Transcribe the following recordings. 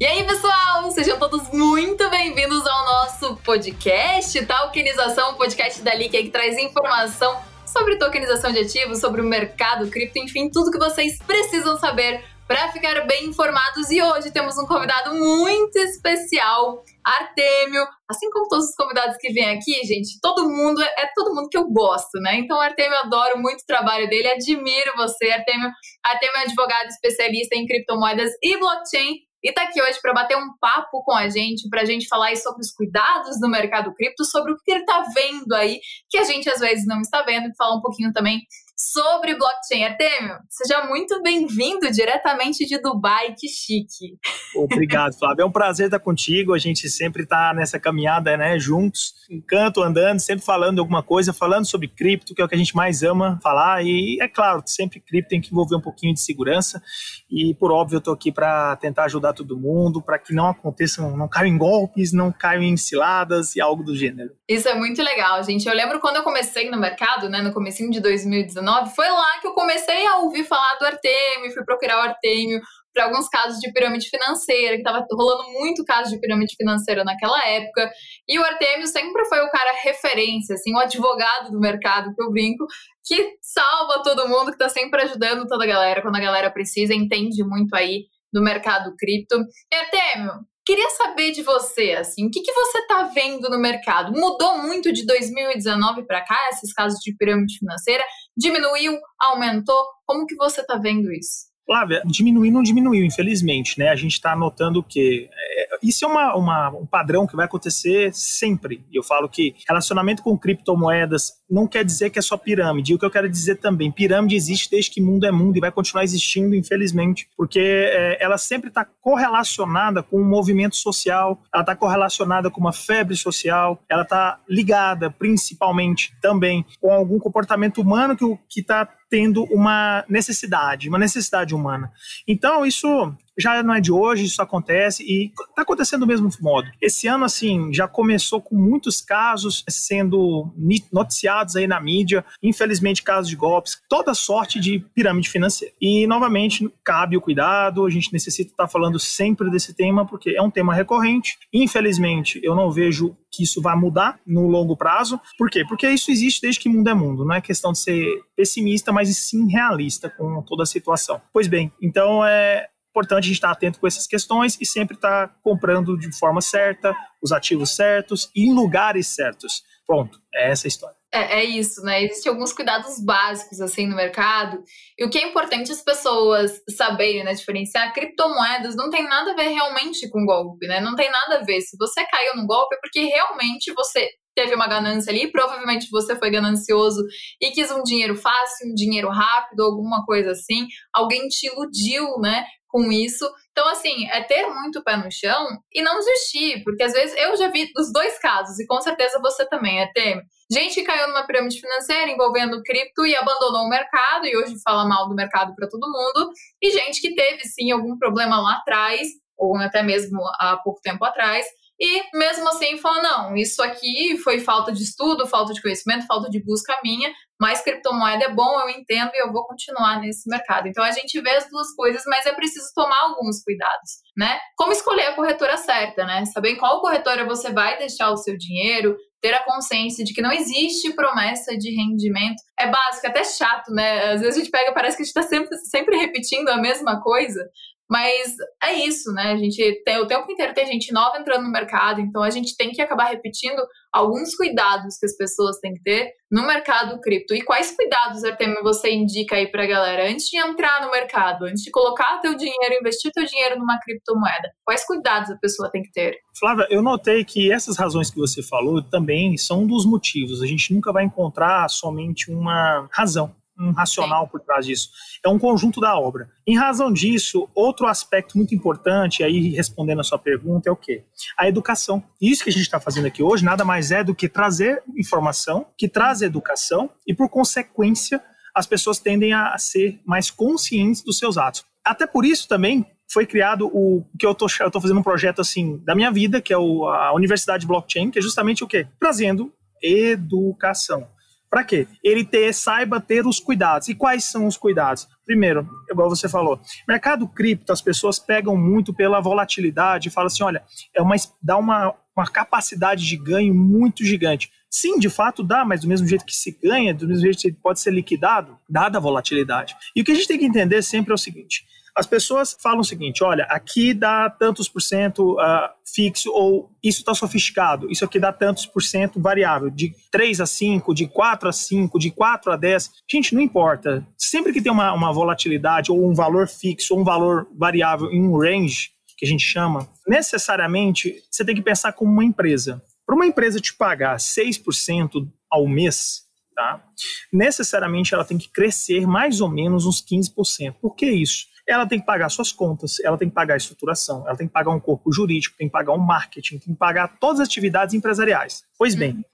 E aí, pessoal, sejam todos muito bem-vindos ao nosso podcast, Tokenização, o podcast da Lick que traz informação sobre tokenização de ativos, sobre o mercado cripto, enfim, tudo que vocês precisam saber para ficar bem informados. E hoje temos um convidado muito especial, Artêmio. Assim como todos os convidados que vêm aqui, gente, todo mundo é, é todo mundo que eu gosto, né? Então, Artêmio, adoro muito o trabalho dele, admiro você, Artêmio. Artêmio é advogado especialista em criptomoedas e blockchain e tá aqui hoje para bater um papo com a gente, para a gente falar sobre os cuidados do mercado cripto, sobre o que ele está vendo aí, que a gente às vezes não está vendo, e falar um pouquinho também sobre blockchain. Artemio, seja muito bem-vindo diretamente de Dubai, que chique. Obrigado, Flávio. É um prazer estar contigo. A gente sempre está nessa caminhada, né, juntos, encanto, andando, sempre falando alguma coisa, falando sobre cripto, que é o que a gente mais ama falar. E é claro, sempre cripto tem que envolver um pouquinho de segurança. E por óbvio, eu estou aqui para tentar ajudar todo mundo, para que não aconteçam, não caiam em golpes, não caiam em ciladas e algo do gênero. Isso é muito legal, gente. Eu lembro quando eu comecei no mercado, né, no comecinho de 2019, 2019, foi lá que eu comecei a ouvir falar do Artemio, fui procurar o Artemio para alguns casos de pirâmide financeira, que estava rolando muito caso de pirâmide financeira naquela época. E o Artemio sempre foi o cara referência, assim, o advogado do mercado, que eu brinco, que salva todo mundo, que está sempre ajudando toda a galera quando a galera precisa, entende muito aí do mercado cripto. E Artemio, Queria saber de você, assim, o que, que você está vendo no mercado? Mudou muito de 2019 para cá, esses casos de pirâmide financeira? Diminuiu? Aumentou? Como que você está vendo isso? Flávia, diminuir não diminuiu, infelizmente, né? A gente está notando que é, isso é uma, uma, um padrão que vai acontecer sempre. Eu falo que relacionamento com criptomoedas não quer dizer que é só pirâmide. E o que eu quero dizer também, pirâmide existe desde que mundo é mundo e vai continuar existindo, infelizmente, porque é, ela sempre está correlacionada com um movimento social, ela está correlacionada com uma febre social, ela está ligada principalmente também com algum comportamento humano que está tendo uma necessidade, uma necessidade humana. Então, isso já não é de hoje, isso acontece e está acontecendo do mesmo modo. Esse ano, assim, já começou com muitos casos sendo noticiados aí na mídia, infelizmente casos de golpes, toda sorte de pirâmide financeira. E, novamente, cabe o cuidado, a gente necessita estar tá falando sempre desse tema, porque é um tema recorrente. Infelizmente, eu não vejo que isso vai mudar no longo prazo. Por quê? Porque isso existe desde que mundo é mundo. Não é questão de ser pessimista, mas sim realista com toda a situação. Pois bem, então é importante a gente estar atento com essas questões e sempre estar comprando de forma certa, os ativos certos e em lugares certos. Pronto, é essa a história. É, é, isso, né? Existem alguns cuidados básicos assim no mercado. E o que é importante as pessoas saberem, né? Diferenciar criptomoedas não tem nada a ver realmente com golpe, né? Não tem nada a ver. Se você caiu no golpe é porque realmente você teve uma ganância ali, provavelmente você foi ganancioso e quis um dinheiro fácil, um dinheiro rápido, alguma coisa assim. Alguém te iludiu, né? Com isso. Então, assim, é ter muito pé no chão e não desistir, porque às vezes eu já vi dos dois casos, e com certeza você também, é ter gente que caiu numa pirâmide financeira envolvendo cripto e abandonou o mercado e hoje fala mal do mercado para todo mundo, e gente que teve sim algum problema lá atrás, ou até mesmo há pouco tempo atrás, e mesmo assim falou: não, isso aqui foi falta de estudo, falta de conhecimento, falta de busca minha, mas criptomoeda é bom, eu entendo e eu vou continuar nesse mercado. Então a gente vê as duas coisas, mas é preciso tomar alguns cuidados, né? Como escolher a corretora certa, né? Saber em qual corretora você vai deixar o seu dinheiro, ter a consciência de que não existe promessa de rendimento. É básico, é até chato, né? Às vezes a gente pega, parece que a gente está sempre, sempre repetindo a mesma coisa, mas é isso, né? A gente tem o tempo inteiro tem gente nova entrando no mercado, então a gente tem que acabar repetindo alguns cuidados que as pessoas têm que ter no mercado cripto. E quais cuidados, Artemio, você indica aí pra galera antes de entrar no mercado, antes de colocar teu dinheiro, investir teu dinheiro numa criptomoeda? Quais cuidados a pessoa tem que ter? Flávia, eu notei que essas razões que você falou também são um dos motivos. A gente nunca vai encontrar somente uma razão um racional por trás disso. É um conjunto da obra. Em razão disso, outro aspecto muito importante, aí respondendo a sua pergunta, é o quê? A educação. Isso que a gente está fazendo aqui hoje nada mais é do que trazer informação, que traz educação, e por consequência, as pessoas tendem a ser mais conscientes dos seus atos. Até por isso também foi criado o que eu tô fazendo um projeto assim da minha vida, que é o, a Universidade Blockchain, que é justamente o quê? Trazendo educação Para quê? Ele ter, saiba ter os cuidados. E quais são os cuidados? Primeiro, igual você falou, mercado cripto, as pessoas pegam muito pela volatilidade e falam assim: olha, é uma, dá uma, uma capacidade de ganho muito gigante. Sim, de fato dá, mas do mesmo jeito que se ganha, do mesmo jeito que pode ser liquidado, dada a volatilidade. E o que a gente tem que entender sempre é o seguinte: as pessoas falam o seguinte: olha, aqui dá tantos por cento uh, fixo, ou isso está sofisticado, isso aqui dá tantos por cento variável, de 3 a 5, de 4 a 5, de 4 a 10. Gente, não importa. Sempre que tem uma, uma volatilidade, ou um valor fixo, ou um valor variável em um range, que a gente chama, necessariamente você tem que pensar como uma empresa. Para uma empresa te pagar 6% ao mês, tá? necessariamente ela tem que crescer mais ou menos uns 15%. Por que isso? ela tem que pagar suas contas, ela tem que pagar a estruturação, ela tem que pagar um corpo jurídico, tem que pagar um marketing, tem que pagar todas as atividades empresariais. Pois bem,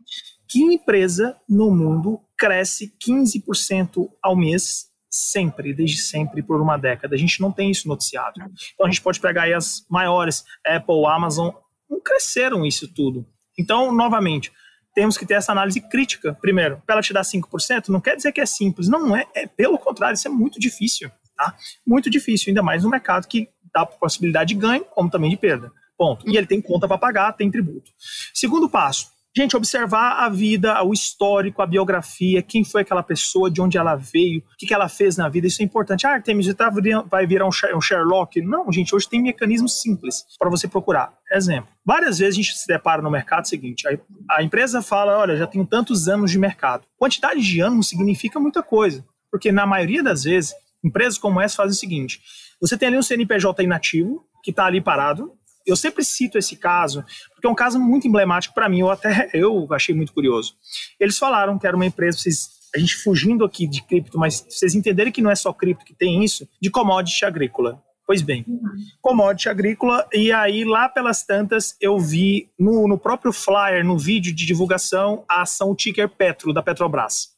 que empresa no mundo cresce 15% ao mês sempre, desde sempre, por uma década? A gente não tem isso noticiado. Então a gente pode pegar aí as maiores, Apple, Amazon, não cresceram isso tudo. Então, novamente, temos que ter essa análise crítica. Primeiro, para ela te dar 5%, não quer dizer que é simples. Não é, é pelo contrário, isso é muito difícil. Tá? Muito difícil, ainda mais no mercado que dá possibilidade de ganho, como também de perda. Ponto. E ele tem conta para pagar, tem tributo. Segundo passo, gente, observar a vida, o histórico, a biografia, quem foi aquela pessoa, de onde ela veio, o que, ela fez na vida, isso é importante. Ah, Artemis, tá, vai virar um Sherlock? Não, gente, hoje tem mecanismos simples para você procurar. Exemplo, várias vezes a gente se depara no mercado seguinte, a, empresa fala, olha, já tenho tantos anos de mercado. Quantidade de anos significa muita coisa, porque na maioria das vezes Empresas como essa fazem o seguinte: você tem ali um CNPJ inativo, que está ali parado. Eu sempre cito esse caso, porque é um caso muito emblemático para mim, eu até eu achei muito curioso. Eles falaram que era uma empresa, vocês, a gente fugindo aqui de cripto, mas vocês entenderem que não é só cripto que tem isso, de commodity agrícola. Pois bem, uhum. commodity agrícola, e aí lá pelas tantas eu vi no, no próprio flyer, no vídeo de divulgação, a ação ticker Petro da Petrobras.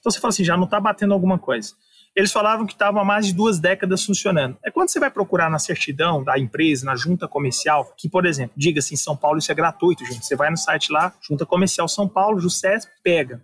Então você fala assim, já não está batendo alguma coisa eles falavam que estavam há mais de duas décadas funcionando. É quando você vai procurar na certidão da empresa, na junta comercial, que, por exemplo, diga assim, São Paulo, isso é gratuito, gente. Você vai no site lá, junta comercial São Paulo, Jusces, pega.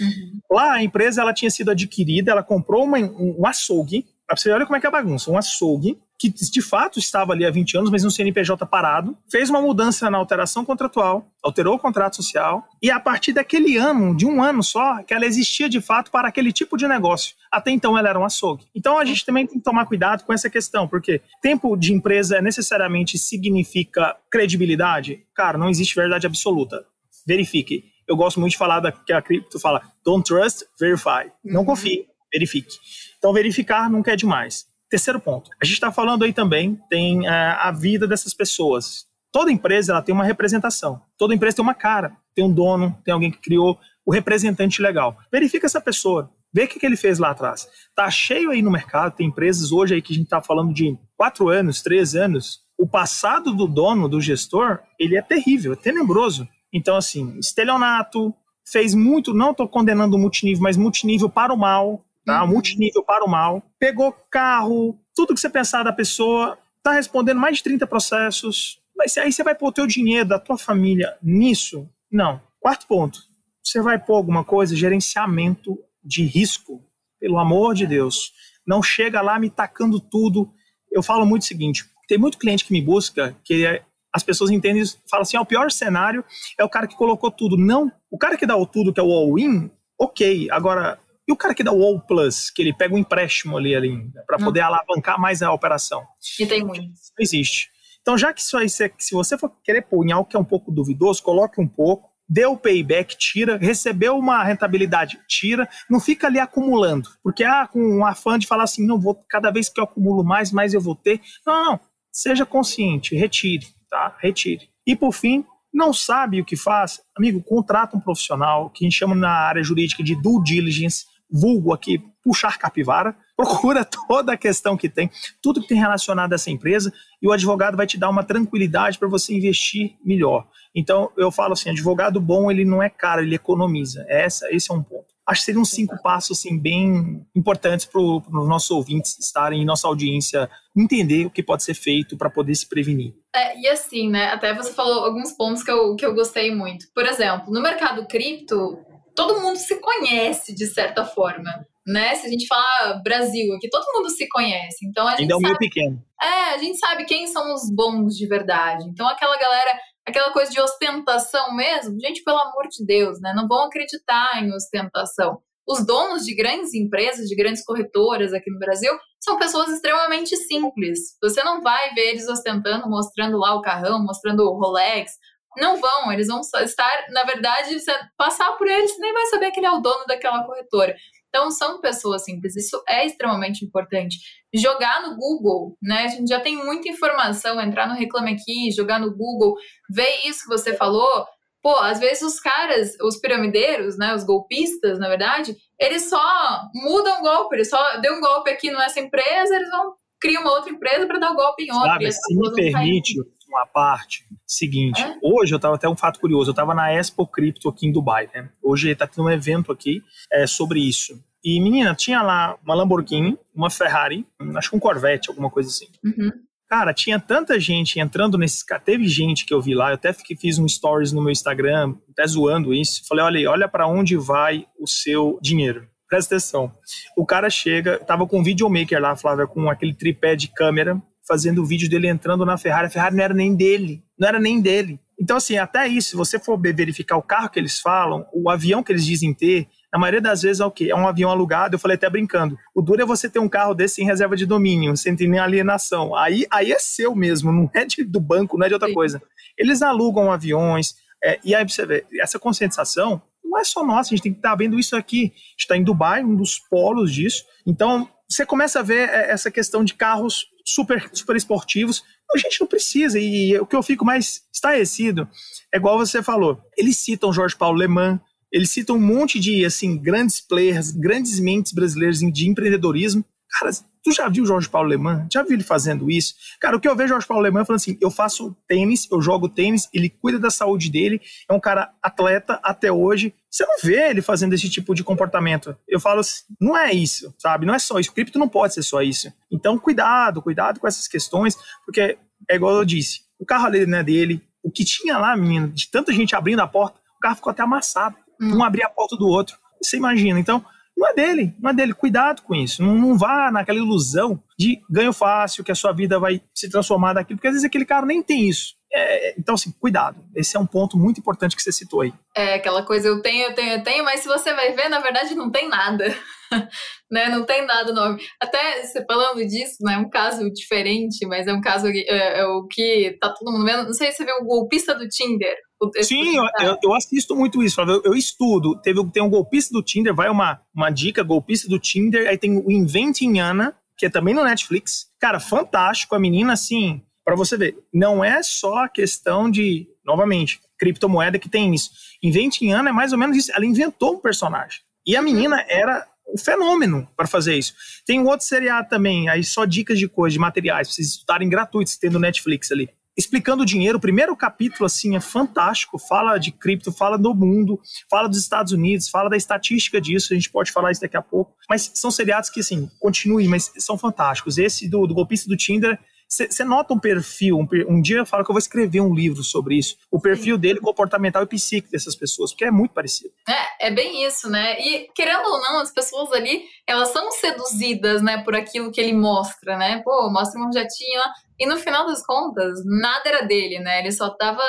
Uhum. Lá a empresa ela tinha sido adquirida, ela comprou uma, um, um açougue, pra você olha como é que é a bagunça, um açougue, que de fato estava ali há 20 anos, mas no CNPJ parado, fez uma mudança na alteração contratual, alterou o contrato social, e a partir daquele ano, de um ano só, que ela existia de fato para aquele tipo de negócio. Até então ela era um açougue. Então a gente também tem que tomar cuidado com essa questão, porque tempo de empresa necessariamente significa credibilidade? Cara, não existe verdade absoluta. Verifique. Eu gosto muito de falar da que a cripto fala, don't trust, verify. Não confie, verifique. Então verificar nunca é demais. Terceiro ponto, a gente está falando aí também, tem uh, a vida dessas pessoas. Toda empresa ela tem uma representação, toda empresa tem uma cara, tem um dono, tem alguém que criou o representante legal. Verifica essa pessoa, vê o que, que ele fez lá atrás. Tá cheio aí no mercado, tem empresas hoje aí que a gente está falando de quatro anos, três anos. O passado do dono, do gestor, ele é terrível, é tenebroso. Então, assim, estelionato, fez muito, não estou condenando o multinível, mas multinível para o mal, tá? Uhum. Multinível para o mal. Pegou carro, tudo que você pensar da pessoa, tá respondendo mais de 30 processos. Mas aí você vai pôr o teu dinheiro da tua família nisso? Não. Quarto ponto. Você vai pôr alguma coisa, gerenciamento de risco. Pelo amor de Deus. Não chega lá me tacando tudo. Eu falo muito o seguinte: tem muito cliente que me busca que é, as pessoas entendem isso, falam assim: ah, o pior cenário é o cara que colocou tudo. Não. O cara que dá o tudo, que é o all-in, ok. Agora, e o cara que dá o All Plus, que ele pega um empréstimo ali, ali para poder hum. alavancar mais a operação? E tem muito. Não existe. Então, já que isso aí, se você for querer pôr em algo que é um pouco duvidoso, coloque um pouco, dê o payback, tira, recebeu uma rentabilidade, tira, não fica ali acumulando. Porque, ah, com um afã de falar assim, não vou, cada vez que eu acumulo mais, mais eu vou ter. Não, não. Seja consciente, retire, tá? Retire. E por fim, não sabe o que faz, amigo, contrata um profissional que a gente chama na área jurídica de due diligence, vulgo aqui, puxar capivara, procura toda a questão que tem, tudo que tem relacionado a essa empresa, e o advogado vai te dar uma tranquilidade para você investir melhor. Então, eu falo assim, advogado bom, ele não é caro, ele economiza. Essa, esse é um ponto. Acho que seriam cinco passos assim, bem importantes para os nossos ouvintes estarem em nossa audiência entender o que pode ser feito para poder se prevenir. É, e assim, né? Até você falou alguns pontos que eu, que eu gostei muito. Por exemplo, no mercado cripto, todo mundo se conhece de certa forma. Né? Se a gente falar Brasil aqui, todo mundo se conhece. Então a gente Ainda é um pequeno. É, a gente sabe quem são os bons de verdade. Então aquela galera, aquela coisa de ostentação mesmo, gente, pelo amor de Deus, né? Não vão acreditar em ostentação. Os donos de grandes empresas, de grandes corretoras aqui no Brasil, são pessoas extremamente simples. Você não vai ver eles ostentando, mostrando lá o carrão, mostrando o Rolex, não vão, eles vão estar, na verdade, você passar por eles, você nem vai saber que ele é o dono daquela corretora. Então, são pessoas simples, isso é extremamente importante. Jogar no Google, né? A gente já tem muita informação, entrar no Reclame Aqui, jogar no Google, ver isso que você falou. Pô, às vezes os caras, os piramideiros, né? Os golpistas, na verdade, eles só mudam o golpe, eles só deu um golpe aqui nessa empresa, eles vão criar uma outra empresa para dar o um golpe em outra. Sabe, se me permite, uma parte. Seguinte, é? hoje eu tava até um fato curioso, eu tava na Expo Cripto aqui em Dubai, né? Hoje tá tendo um evento aqui é, sobre isso. E, menina, tinha lá uma Lamborghini, uma Ferrari, acho que um Corvette, alguma coisa assim. Uhum. Cara, tinha tanta gente entrando nesses. Teve gente que eu vi lá, eu até fiz um stories no meu Instagram, até zoando isso. Falei, olha, olha para onde vai o seu dinheiro. Presta atenção. O cara chega, tava com um videomaker lá, Flávia, com aquele tripé de câmera, fazendo o vídeo dele entrando na Ferrari. A Ferrari não era nem dele. Não era nem dele. Então, assim, até isso, se você for verificar o carro que eles falam, o avião que eles dizem ter, na maioria das vezes é o quê? É um avião alugado, eu falei até brincando. O duro é você ter um carro desse em reserva de domínio, sem ter nem alienação. Aí, aí é seu mesmo, não é de, do banco, não é de outra Sim. coisa. Eles alugam aviões, é, e aí você vê, essa conscientização não é só nossa, a gente tem que estar tá vendo isso aqui. A gente está em Dubai, um dos polos disso. Então, você começa a ver é, essa questão de carros super, super esportivos. A gente não precisa, e o que eu fico mais estarrecido é igual você falou. Eles citam Jorge Paulo Le Mans, eles citam um monte de assim grandes players, grandes mentes brasileiras de empreendedorismo. Cara, tu já viu Jorge Paulo Leman? Já viu ele fazendo isso? Cara, o que eu vejo Jorge Paulo Leman falando assim: eu faço tênis, eu jogo tênis, ele cuida da saúde dele, é um cara atleta até hoje. Você não vê ele fazendo esse tipo de comportamento. Eu falo assim, não é isso, sabe? Não é só isso. O cripto não pode ser só isso. Então, cuidado, cuidado com essas questões, porque é igual eu disse: o carro dele não é dele. O que tinha lá, menino, de tanta gente abrindo a porta, o carro ficou até amassado. Hum. Um abria a porta do outro. Você imagina. Então, não é dele, não é dele. Cuidado com isso. Não, não vá naquela ilusão de ganho fácil, que a sua vida vai se transformar daquilo, porque às vezes aquele cara nem tem isso. É, então, assim, cuidado. Esse é um ponto muito importante que você citou aí. É aquela coisa, eu tenho, eu tenho, eu tenho, mas se você vai ver, na verdade não tem nada. né? Não tem nada nome. Até você falando disso, né? É um caso diferente, mas é um caso é, é o que tá todo mundo vendo. Não sei se você viu o golpista do Tinder. Sim, eu, eu, assisto muito isso, eu, eu, estudo. Teve, tem um golpista do Tinder, vai uma, uma dica, golpista do Tinder, aí tem o Inventing Ana, que é também no Netflix. Cara, fantástico, a menina, assim, para você ver, não é só a questão de, novamente, criptomoeda que tem isso. Inventing Ana é mais ou menos isso, ela inventou um personagem. E a menina era um fenômeno para fazer isso. Tem um outro seriado também, aí só dicas de coisas, de materiais, pra vocês estudarem gratuitos, tem no Netflix ali explicando o dinheiro. O primeiro capítulo, assim, é fantástico. Fala de cripto, fala do mundo, fala dos Estados Unidos, fala da estatística disso. A gente pode falar isso daqui a pouco. Mas são seriados que, assim, continuem, mas são fantásticos. Esse do, do golpista do Tinder. Você nota um perfil, um, um, dia eu falo que eu vou escrever um livro sobre isso, o perfil Sim. dele comportamental e psíquico dessas pessoas, porque é muito parecido. É, é bem isso, né? E querendo ou não, as pessoas ali, elas são seduzidas, né, por aquilo que ele mostra, né? Pô, mostra um jatinho lá, e no final das contas, nada era dele, né? Ele só tava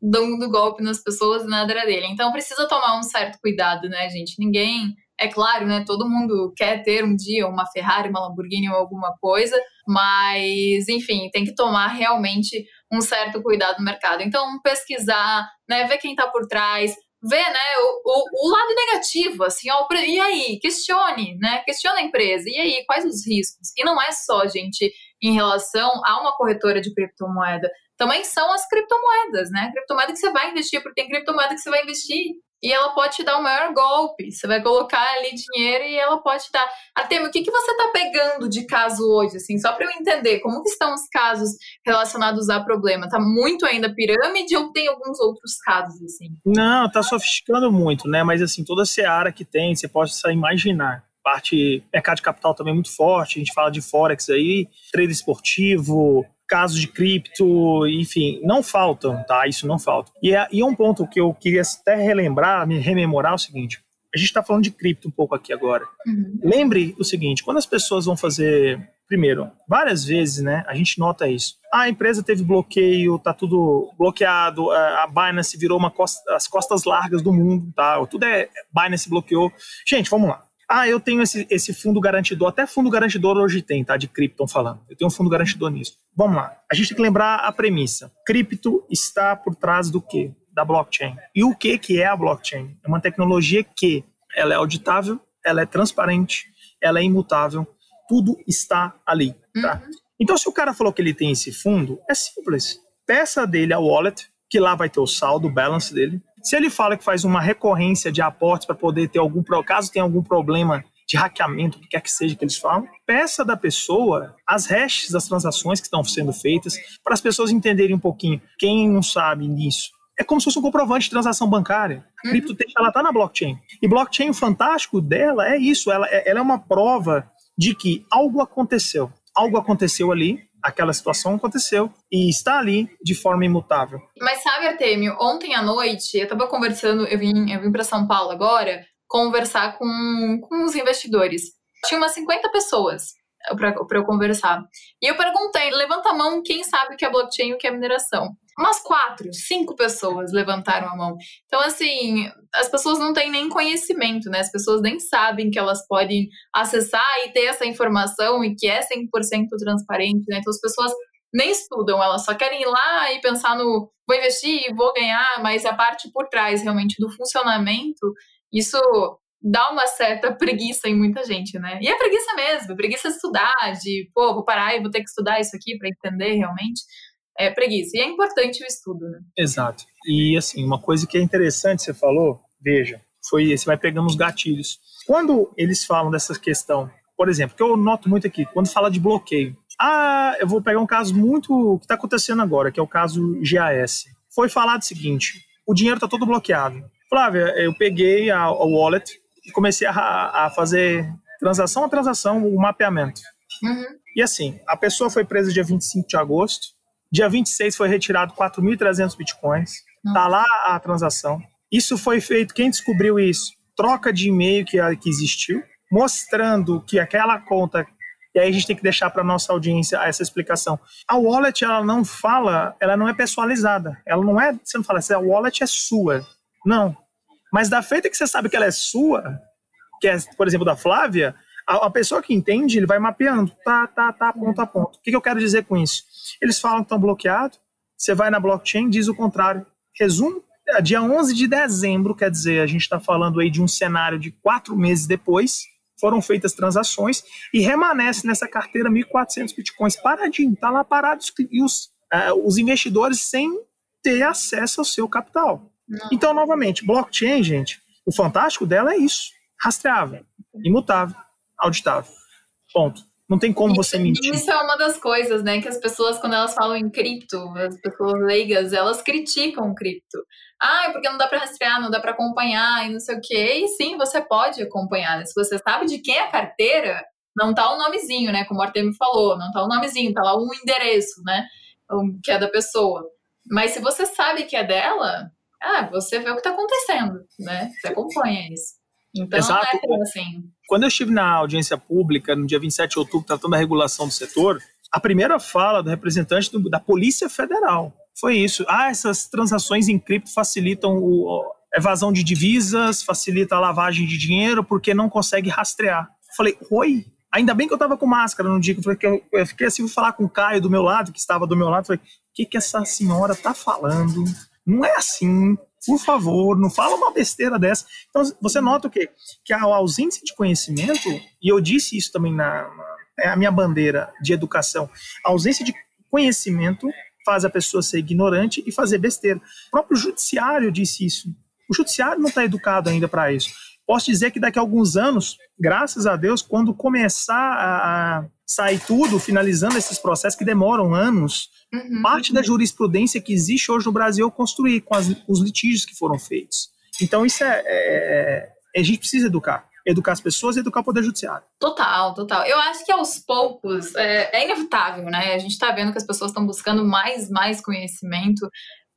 dando golpe nas pessoas e nada era dele. Então precisa tomar um certo cuidado, né, gente? Ninguém. É claro, né? Todo mundo quer ter um dia uma Ferrari, uma Lamborghini ou alguma coisa, mas, enfim, tem que tomar realmente um certo cuidado no mercado. Então, pesquisar, né? Ver quem tá por trás, ver, né, o, o, o, lado negativo, assim, ó, e aí, questione, né, questione a empresa, e aí, quais os riscos? E não é só, gente, em relação a uma corretora de criptomoeda, também são as criptomoedas, né, criptomoeda que você vai investir, porque tem criptomoeda que você vai investir e ela pode te dar o maior golpe. Você vai colocar ali dinheiro e ela pode te dar. Artemio, o que, que você está pegando de caso hoje, assim, só para eu entender como que estão os casos relacionados a problema? Tá muito ainda pirâmide ou tem alguns outros casos, assim? Não, tá sofisticando muito, né? Mas assim, toda a seara que tem, você pode imaginar parte mercado de capital também muito forte, a gente fala de forex aí, trade esportivo, casos de cripto, enfim, não faltam, tá? Isso não falta. E é, e é um ponto que eu queria até relembrar, me rememorar é o seguinte. A gente está falando de cripto um pouco aqui agora. Uhum. Lembre o seguinte: quando as pessoas vão fazer Primeiro, várias vezes, né, a gente nota isso. Ah, a empresa teve bloqueio, tá tudo bloqueado, a Binance virou uma costa, as costas largas do mundo, tá? Tudo é Binance bloqueou. Gente, vamos lá. Ah, eu tenho esse, esse fundo garantidor, até fundo garantidor hoje tem, tá? De cripto falando. Eu tenho um fundo garantidor nisso. Vamos lá. A gente tem que lembrar a premissa. Cripto está por trás do quê? Da blockchain. E o que que é a blockchain? É uma tecnologia que ela é auditável, ela é transparente, ela é imutável, tudo está ali, tá? Uhum. Então, se o cara falou que ele tem esse fundo, é simples. Peça dele a wallet, que lá vai ter o saldo, o balance dele. Se ele fala que faz uma recorrência de aportes para poder ter algum, caso tenha algum problema de hackeamento, o que quer que seja que eles falam, peça da pessoa as hashes das transações que estão sendo feitas, para as pessoas entenderem um pouquinho. Quem não sabe nisso, é como se fosse um comprovante de transação bancária. A uhum. cripto ela está na blockchain. E blockchain, o fantástico dela é isso, ela, é, ela é uma prova de que algo aconteceu. Algo aconteceu ali, aquela situação aconteceu e está ali de forma imutável. Mas sabe, Artemio, ontem à noite eu estava conversando, eu vim, eu vim para São Paulo agora conversar com, com os investidores. Tinha umas 50 pessoas para eu conversar. E eu perguntei, levanta a mão quem sabe o que é blockchain e o que é mineração umas quatro, cinco pessoas levantaram a mão. Então, assim, as pessoas não têm nem conhecimento, né? As pessoas nem sabem que elas podem acessar e ter essa informação e que é 100% transparente, né? Então, as pessoas nem estudam, elas só querem ir lá e pensar no vou investir, vou ganhar, mas a parte por trás realmente do funcionamento, isso dá uma certa preguiça em muita gente, né? E é preguiça mesmo, preguiça estudar, de, pô, vou parar e vou ter que estudar isso aqui para entender realmente é, preguiça. E é importante o estudo, né? Exato. E assim, uma coisa que é interessante, você falou, veja, foi você vai pegando os gatilhos. Quando eles falam dessa questão, por exemplo, que eu noto muito aqui, quando fala de bloqueio. Ah, eu vou pegar um caso muito que está acontecendo agora, que é o caso GAS. Foi falado o seguinte: o dinheiro está todo bloqueado. Flávia, eu peguei a, a wallet e comecei a, a, fazer transação a transação, o mapeamento. Uhum. E assim, a pessoa foi presa dia 25 de agosto, Dia 26 foi retirado 4.300 bitcoins. Tá lá a transação. Isso foi feito, quem descobriu isso? Troca de e-mail que, que existiu, mostrando que aquela conta e aí a gente tem que deixar para nossa audiência essa explicação. A wallet ela não fala, ela não é personalizada. Ela não é, você não fala a wallet é sua. Não. Mas da feita que você sabe que ela é sua, que é, por exemplo, da Flávia, a, a pessoa que entende, ele vai mapeando, tá, tá, tá, ponto a ponto. O que, que eu quero dizer com isso? Eles falam que estão bloqueados, você vai na blockchain, diz o contrário. Resumo, é, dia 11 de dezembro, quer dizer, a gente está falando aí de um cenário de quatro meses depois, foram feitas transações e remanesce nessa carteira 1.400 bitcoins paradinho, está lá parado e os, uh, os investidores sem ter acesso ao seu capital. Não. Então, novamente, blockchain, gente, o fantástico dela é isso: rastreável, imutável, auditável. Ponto. Não tem como você mentir. Isso é uma das coisas, né? Que as pessoas, quando elas falam em cripto, as pessoas leigas, elas criticam o cripto. Ah, é porque não dá para rastrear, não dá para acompanhar e não sei o quê. E sim, você pode acompanhar. Né? Se você sabe de quem é a carteira, não tá o nomezinho, né? Como o Artemio falou, não tá o nomezinho, tá lá um endereço, né? Que é da pessoa. Mas se você sabe que é dela, ah, você vê o que tá acontecendo, né? Você acompanha isso. Então Exato. não é assim. Quando eu estive na audiência pública, no dia 27 de outubro, tratando da regulação do setor, a primeira fala do representante do, da Polícia Federal foi isso. Ah, essas transações em cripto facilitam o, a evasão de divisas, facilita a lavagem de dinheiro, porque não consegue rastrear. Eu falei, oi? Ainda bem que eu estava com máscara no dia que eu, eu, eu fiquei assim, vou falar com o Caio do meu lado, que estava do meu lado, falei, o que, que essa senhora tá falando? Não é assim. Por favor, não fala uma besteira dessa. Então, você nota o quê? Que a ausência de conhecimento, e eu disse isso também na, na é a minha bandeira de educação, a ausência de conhecimento faz a pessoa ser ignorante e fazer besteira. O próprio judiciário disse isso. O judiciário não está educado ainda para isso. Posso dizer que daqui a alguns anos, graças a Deus, quando começar a, sair tudo, finalizando esses processos que demoram anos, uhum. parte da jurisprudência que existe hoje no Brasil eu construí com as, os litígios que foram feitos. Então, isso é, é, é, A gente precisa educar. educar as pessoas e educar o poder judiciário. Total, total. Eu acho que aos poucos é, é inevitável, né? A gente está vendo que as pessoas estão buscando mais, mais conhecimento.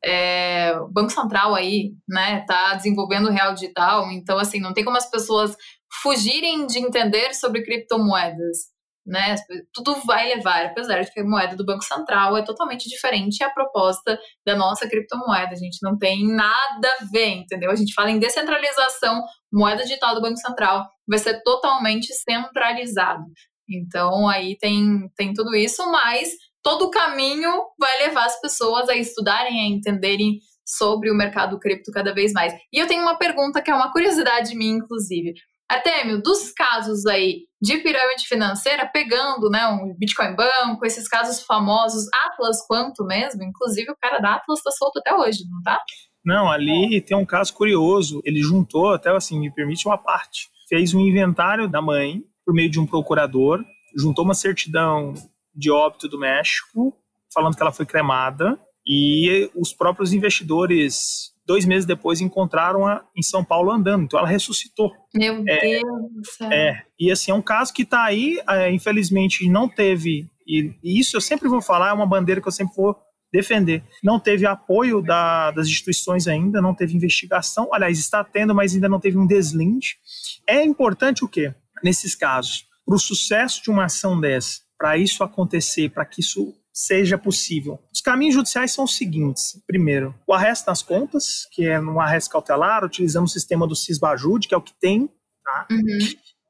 É, o Banco Central aí, né, tá desenvolvendo o real digital, então assim, não tem como as pessoas fugirem de entender sobre criptomoedas né? Tudo vai levar, apesar de que a moeda do Banco Central é totalmente diferente a proposta da nossa criptomoeda. A gente não tem nada a ver, entendeu? A gente fala em descentralização, moeda digital do Banco Central vai ser totalmente centralizado. Então aí tem, tem tudo isso, mas todo o caminho vai levar as pessoas a estudarem, a entenderem sobre o mercado cripto cada vez mais. E eu tenho uma pergunta que é uma curiosidade minha, inclusive. Artemio, dos casos aí de pirâmide financeira, pegando né, um Bitcoin Banco, esses casos famosos, Atlas quanto mesmo, inclusive o cara da Atlas está solto até hoje, não tá? Não, ali tem um caso curioso, ele juntou, até assim, me permite uma parte, fez um inventário da mãe por meio de um procurador, juntou uma certidão de óbito do México, falando que ela foi cremada, e os próprios investidores dois meses depois encontraram-a em São Paulo andando. Então ela ressuscitou. Meu é, Deus do céu. É, e assim, é um caso que está aí, é, infelizmente não teve, e, e, isso eu sempre vou falar, é uma bandeira que eu sempre vou defender. Não teve apoio da, das instituições ainda, não teve investigação. Aliás, está tendo, mas ainda não teve um deslinde. É importante o quê? Nesses casos, para o sucesso de uma ação dessa, para isso acontecer, para que isso seja possível. Os caminhos judiciais são os seguintes. Primeiro, o arresto nas contas, que é um arresto cautelar, utilizamos o sistema do CISBAJUD, que é o que tem. Tá? Uhum.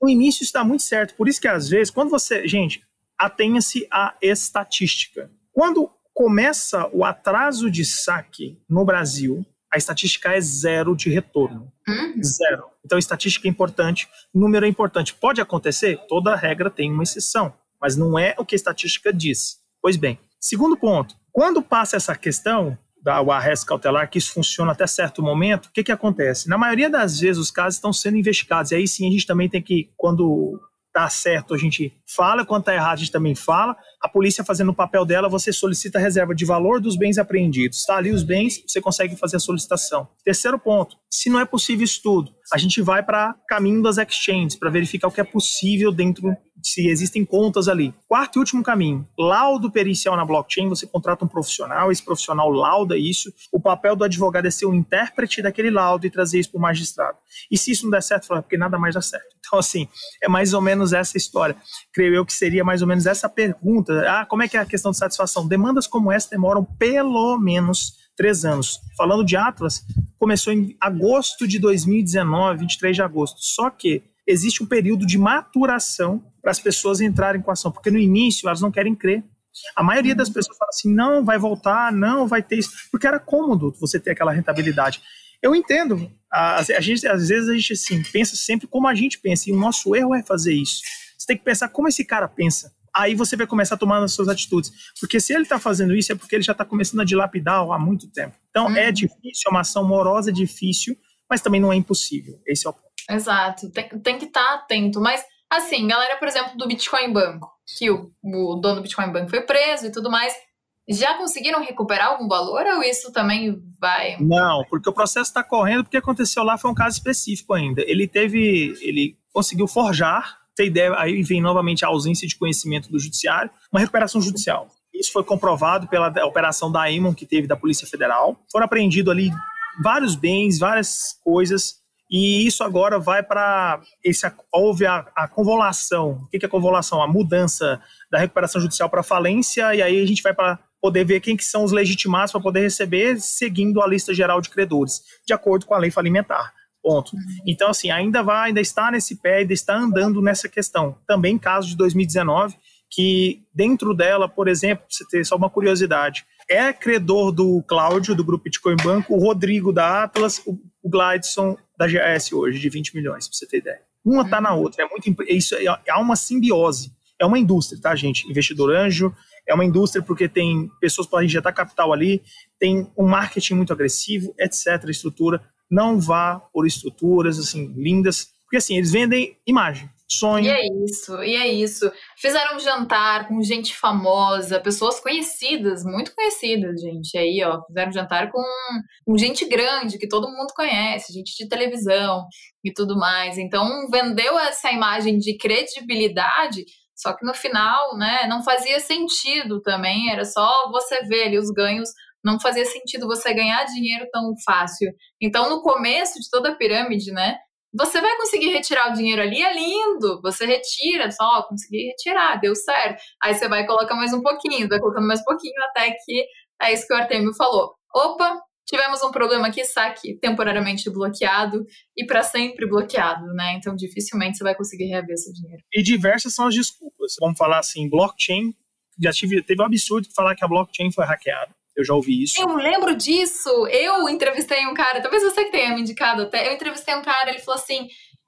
No início está muito certo, por isso que às vezes, quando você... Gente, atenha-se à estatística. Quando começa o atraso de saque no Brasil, a estatística é zero de retorno. Uhum. Zero. Então, estatística é importante, número é importante. Pode acontecer? Toda regra tem uma exceção, mas não é o que a estatística diz. Pois bem, segundo ponto, quando passa essa questão do arresto cautelar, que isso funciona até certo momento, o que, que acontece? Na maioria das vezes os casos estão sendo investigados, e aí sim a gente também tem que, quando tá certo a gente fala, quando tá errado a gente também fala. A polícia fazendo o papel dela, você solicita a reserva de valor dos bens apreendidos. Está ali os bens, você consegue fazer a solicitação. Terceiro ponto, se não é possível estudo, a gente vai para caminho das exchanges para verificar o que é possível dentro se existem contas ali. Quarto e último caminho, laudo pericial na blockchain, você contrata um profissional, esse profissional lauda isso, o papel do advogado é ser o intérprete daquele laudo e trazer isso para o magistrado. E se isso não der certo, fala, porque nada mais dá certo. Então, assim, é mais ou menos essa história. Creio eu que seria mais ou menos essa pergunta. Ah, como é que é a questão de satisfação? Demandas como essa demoram pelo menos três anos. Falando de Atlas, começou em agosto de 2019, 23 de agosto. Só que existe um período de maturação para as pessoas entrarem com a ação, porque no início elas não querem crer. A maioria das pessoas fala assim: não, vai voltar, não, vai ter isso, porque era cômodo você ter aquela rentabilidade. Eu entendo. A, a, gente, às vezes a gente assim, pensa sempre como a gente pensa, e o nosso erro é fazer isso. Você tem que pensar como esse cara pensa. Aí você vai começar a tomar as suas atitudes. Porque se ele está fazendo isso, é porque ele já está começando a dilapidar há muito tempo. Então é uhum. é difícil, é uma ação morosa, é difícil, mas também não é impossível. Esse é o ponto. Exato, tem, tem que estar tá atento. Mas, assim, galera, por exemplo, do Bitcoin Banco, que o, o dono do Bitcoin Banco foi preso e tudo mais, já conseguiram recuperar algum valor ou isso também vai. Não, porque o processo está correndo, porque aconteceu lá foi um caso específico ainda. Ele teve. Ele conseguiu forjar, tem ideia, aí vem novamente a ausência de conhecimento do judiciário, uma recuperação judicial. Isso foi comprovado pela operação da Emon que teve da Polícia Federal. Foram apreendidos ali vários bens, várias coisas e isso agora vai para houve a, a convolução. O que, é convolução? A mudança da recuperação judicial para falência e aí a gente vai para poder ver quem que são os legitimados para poder receber, seguindo a lista geral de credores, de acordo com a lei falimentar. Ponto. Então, assim, ainda vai, ainda está nesse pé, ainda está andando nessa questão. Também caso de 2019, que dentro dela, por exemplo, você ter só uma curiosidade, é credor do Cláudio, do Grupo Bitcoin Banco, o Rodrigo da Atlas, o, o Glidson da GS hoje, de 20 milhões, para você ter ideia. Uma está na uhum. outra, é muito isso é, é uma simbiose. É uma indústria, tá, gente? Investidor anjo, é uma indústria porque tem pessoas para injetar capital ali, tem um marketing muito agressivo, etc. Estrutura. Não vá por estruturas assim lindas, porque assim eles vendem imagem. Sonho. E é isso, e é isso. Fizeram um jantar com gente famosa, pessoas conhecidas, muito conhecidas, gente. Aí, ó, fizeram um jantar com, com gente grande, que todo mundo conhece, gente de televisão e tudo mais. Então, vendeu essa imagem de credibilidade, só que no final, né, não fazia sentido também, era só você ver ali os ganhos não fazia sentido você ganhar dinheiro tão fácil. Então, no começo de toda a pirâmide, né, você vai conseguir retirar o dinheiro ali, é lindo. Você retira, só, consegui retirar, deu certo. Aí você vai colocar mais um pouquinho, vai colocando mais um pouquinho, até que é isso que o Artemio falou. Opa, tivemos um problema aqui, saque temporariamente bloqueado e para sempre bloqueado, né? Então dificilmente você vai conseguir reaver seu dinheiro. E diversas são as desculpas. Vamos falar assim, blockchain, já tive, teve um absurdo de falar que a blockchain foi hackeada. Eu já ouvi isso. Eu lembro disso. Eu entrevistei um cara, talvez você que tenha me indicado até. Eu entrevistei um cara, ele falou assim: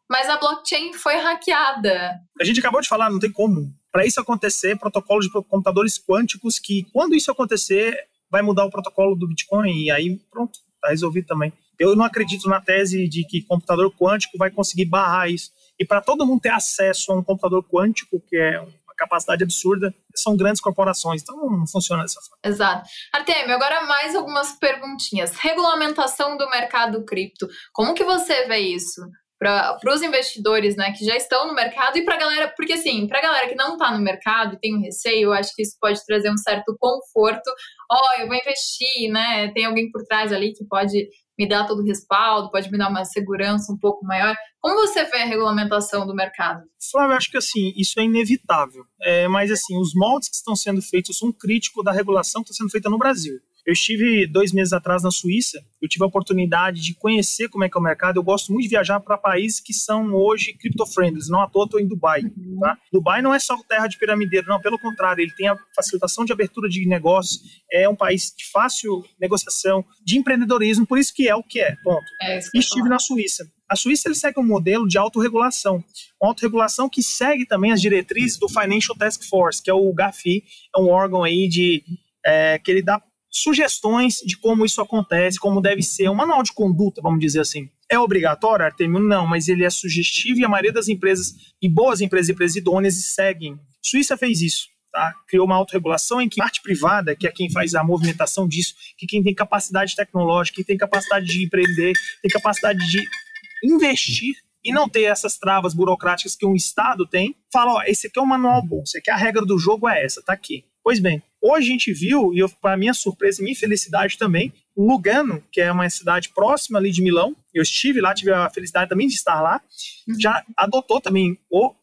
mas a blockchain foi hackeada. A gente acabou de falar, não tem como. Para isso acontecer, protocolo de computadores quânticos que, quando isso acontecer, vai mudar o protocolo do Bitcoin e aí pronto, tá resolvido também. Eu não acredito na tese de que computador quântico vai conseguir barrar isso. E para todo mundo ter acesso a um computador quântico, que é capacidade absurda, são grandes corporações, então não funciona dessa forma. Exato. Artemio, agora mais algumas perguntinhas. Regulamentação do mercado cripto. Como que você vê isso? Para os investidores né, que já estão no mercado e para a galera, porque assim, para a galera que não está no mercado e tem um receio, eu acho que isso pode trazer um certo conforto. Ó, oh, eu vou investir, né? Tem alguém por trás ali que pode me dar todo o respaldo, pode me dar uma segurança um pouco maior. Como você vê a regulamentação do mercado? Flávio, acho que assim, isso é inevitável. É, mas assim, os moldes que estão sendo feitos, eu sou um crítico da regulação que está sendo feita no Brasil. Eu estive dois meses atrás na Suíça, eu tive a oportunidade de conhecer como é que é o mercado. Eu gosto muito de viajar para países que são hoje crypto-friendly, não à toa estou em Dubai. Uhum. Tá? Dubai não é só terra de piramideiro, não, pelo contrário, ele tem a facilitação de abertura de negócios, é um país de fácil negociação, de empreendedorismo, por isso que é o que é, ponto. É e estive na Suíça. A Suíça ele segue um modelo de autorregulação, uma autorregulação que segue também as diretrizes do Financial Task Force, que é o GAFI, é um órgão aí de é, que ele dá sugestões de como isso acontece, como deve ser, um manual de conduta, vamos dizer assim. É obrigatório, Artemio? Não, mas ele é sugestivo e a maioria das empresas, e boas empresas empresas idôneas, seguem. Suíça fez isso. Tá? Criou uma autorregulação em que a parte privada, que é quem faz a movimentação disso, que quem tem capacidade tecnológica, quem tem capacidade de empreender, tem capacidade de investir e não ter essas travas burocráticas que um Estado tem, fala, ó, esse aqui é o manual bom, esse aqui é a regra do jogo é essa, tá aqui. Pois bem, hoje a gente viu, e para minha surpresa e minha felicidade também, Lugano, que é uma cidade próxima ali de Milão, eu estive lá, tive a felicidade também de estar lá, uhum. já adotou também o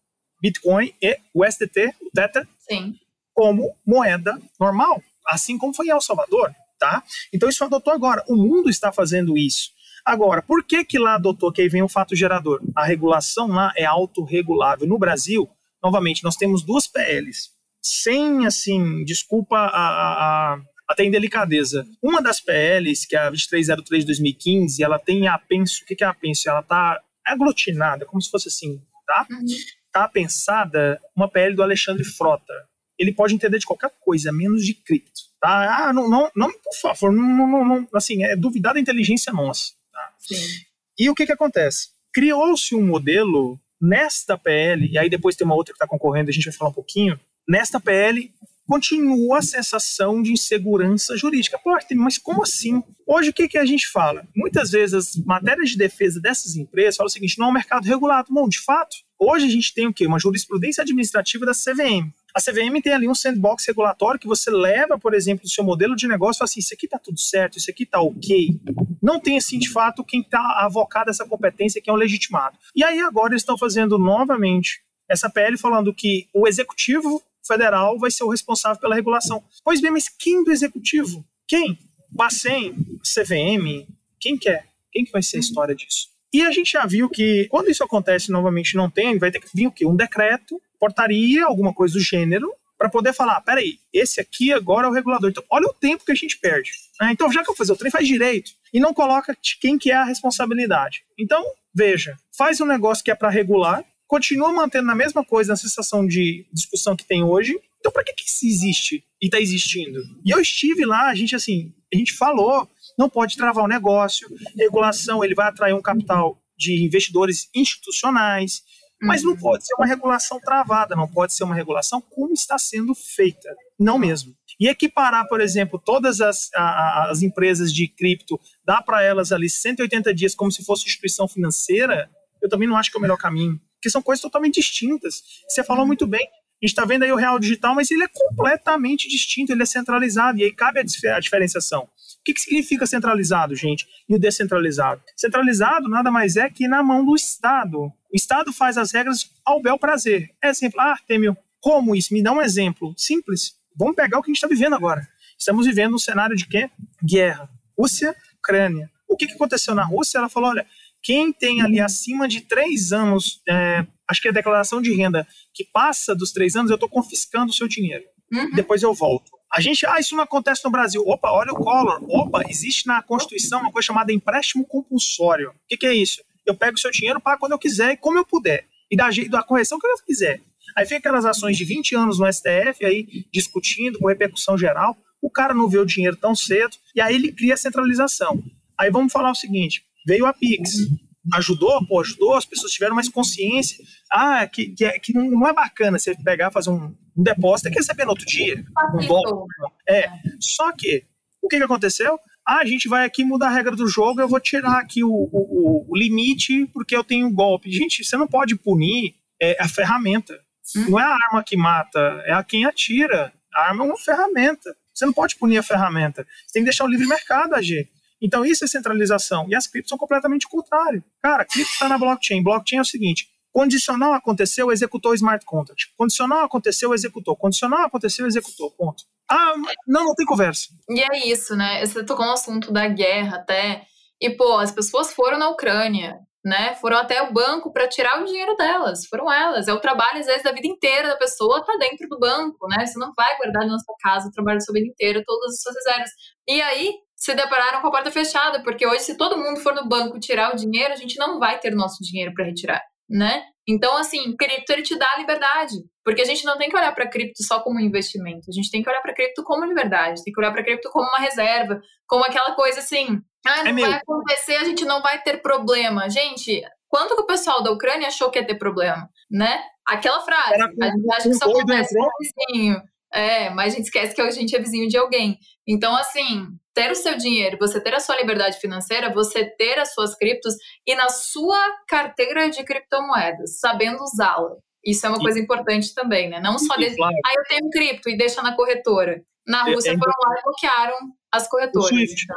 Bitcoin e o STT, o Tether, Sim. como moeda normal, assim como foi em El Salvador, tá? Então isso adotou agora. O mundo está fazendo isso. Agora, por que que lá adotou, que aí vem o fato gerador? A regulação lá é autorregulável. No Brasil, novamente, nós temos duas PLs sem, assim, desculpa a, a até em delicadeza. Uma das PLs, que é a 2303 de 2015, ela tem a penso, o que é a penso? Ela tá aglutinada, como se fosse assim, tá? Uhum. Tá pensada uma PL do Alexandre Frota. Ele pode entender de qualquer coisa, menos de cripto, tá? Ah, não, não, não por favor, não, não, não, assim, é duvidar da inteligência nossa, tá? Sim. E o que que acontece? Criou-se um modelo nesta PL, e aí depois tem uma outra que está concorrendo, a gente vai falar um pouquinho, nesta PL continua a sensação de insegurança jurídica. Pô, mas como assim? Hoje o que, que a gente fala? Muitas vezes as matérias de defesa dessas empresas falam o seguinte: não é um mercado regulado. Bom, de fato, hoje a gente tem o quê? Uma jurisprudência administrativa da CVM. A CVM tem ali um sandbox regulatório que você leva, por exemplo, o seu modelo de negócio e fala assim: isso aqui está tudo certo, isso aqui está ok. Não tem, assim, de fato, quem está avocado a essa competência, que é o legitimado. E aí agora eles estão fazendo novamente essa PL falando que o executivo federal vai ser o responsável pela regulação. Pois bem, mas quem do executivo? Quem? Bacen, CVM? Quem quer? Quem que vai ser a história disso? E a gente já viu que quando isso acontece novamente não tem, vai ter que vir o quê? Um decreto, portaria, alguma coisa do gênero, para poder falar, peraí, esse aqui agora é o regulador. Então, olha o tempo que a gente perde. Né? Então, já que eu fazer o trem, faz direito. E não coloca quem que é a responsabilidade. Então, veja, faz um negócio que é para regular, continua mantendo a mesma coisa na sensação de discussão que tem hoje. Então, para que, que isso existe e está existindo? E eu estive lá, a gente assim, a gente falou, não pode travar o negócio, regulação, ele vai atrair um capital de investidores institucionais. Mas não uhum. pode ser uma regulação travada, não pode ser uma regulação como está sendo feita. Não mesmo. E equiparar, por exemplo, todas as, a, as empresas de cripto, dar para elas ali 180 dias como se fosse instituição financeira, eu também não acho que é o melhor caminho. Porque são coisas totalmente distintas. Você falou uhum. muito bem. A gente está vendo aí o real digital, mas ele é completamente distinto, ele é centralizado, e aí cabe a diferenciação. O que, que significa centralizado, gente, e o descentralizado? Centralizado nada mais é que na mão do Estado. O Estado faz as regras ao bel prazer. É exemplo, ah, Artemio, como isso? Me dá um exemplo simples. Vamos pegar o que a gente está vivendo agora. Estamos vivendo um cenário de quê? Guerra. Rússia, Ucrânia. O que, que aconteceu na Rússia? Ela falou: olha, quem tem ali acima de três anos, é, acho que é a declaração de renda, que passa dos três anos, eu estou confiscando o seu dinheiro. Uhum. Depois eu volto. A gente, ah, isso não acontece no Brasil. Opa, olha o Collor. Opa, existe na Constituição uma coisa chamada empréstimo compulsório. O que, que é isso? Eu pego o seu dinheiro para quando eu quiser e como eu puder. E da, da correção que eu quiser. Aí fica aquelas ações de 20 anos no STF aí discutindo com repercussão geral. O cara não vê o dinheiro tão cedo e aí ele cria a centralização. Aí vamos falar o seguinte: veio a Pix, ajudou, pô, ajudou, as pessoas tiveram mais consciência. Ah, que, que, é, que não é bacana você pegar, fazer um, um depósito e receber no outro dia. Um. É. Só que, o que, que aconteceu? Ah, a gente vai aqui mudar a regra do jogo, eu vou tirar aqui o, o, o limite porque eu tenho um golpe. Gente, você não pode punir é, a ferramenta. Hum? Não é a arma que mata, é a quem atira. A arma é uma ferramenta. Você não pode punir a ferramenta. Você tem que deixar o livre mercado agir. Então isso é centralização. E as criptos são completamente o contrário. Cara, cripto está na blockchain. Blockchain é o seguinte: condicional aconteceu, executou o smart contract. Condicional aconteceu, executou. Condicional aconteceu, executou. Ponto. Ah, não, não tem conversa. E é isso, né? Você tocou no assunto da guerra até. E, pô, as pessoas foram na Ucrânia né? Foram até o banco para tirar o dinheiro delas. Foram elas. É o trabalho, às vezes, da vida inteira da pessoa tá dentro do banco, né? Você não vai guardar na sua casa o trabalho da sua vida inteira, todas as suas reservas. E aí, se depararam com a porta fechada, porque hoje, se todo mundo for no banco tirar o dinheiro, a gente não vai ter nosso dinheiro para retirar, né? Então, assim, cripto ele te dá a liberdade, porque a gente não tem que olhar para cripto só como investimento, a gente tem que olhar para cripto como liberdade, tem que olhar para cripto como uma reserva, como aquela coisa assim, ah, não é vai acontecer, a gente não vai ter problema. Gente, quanto que o pessoal da Ucrânia achou que ia ter problema, né? Aquela frase, a gente acha que só acontece com o vizinho. É, mas a gente esquece que a gente é vizinho de alguém. Então, assim, ter o seu dinheiro, você ter a sua liberdade financeira, você ter as suas criptos e na sua carteira de criptomoedas, sabendo usá-la. Isso é uma coisa importante também, né? Não só dizer, ah, eu tenho cripto e deixa na corretora. Na é, Rússia é foram lá e bloquearam as corretoras. Então.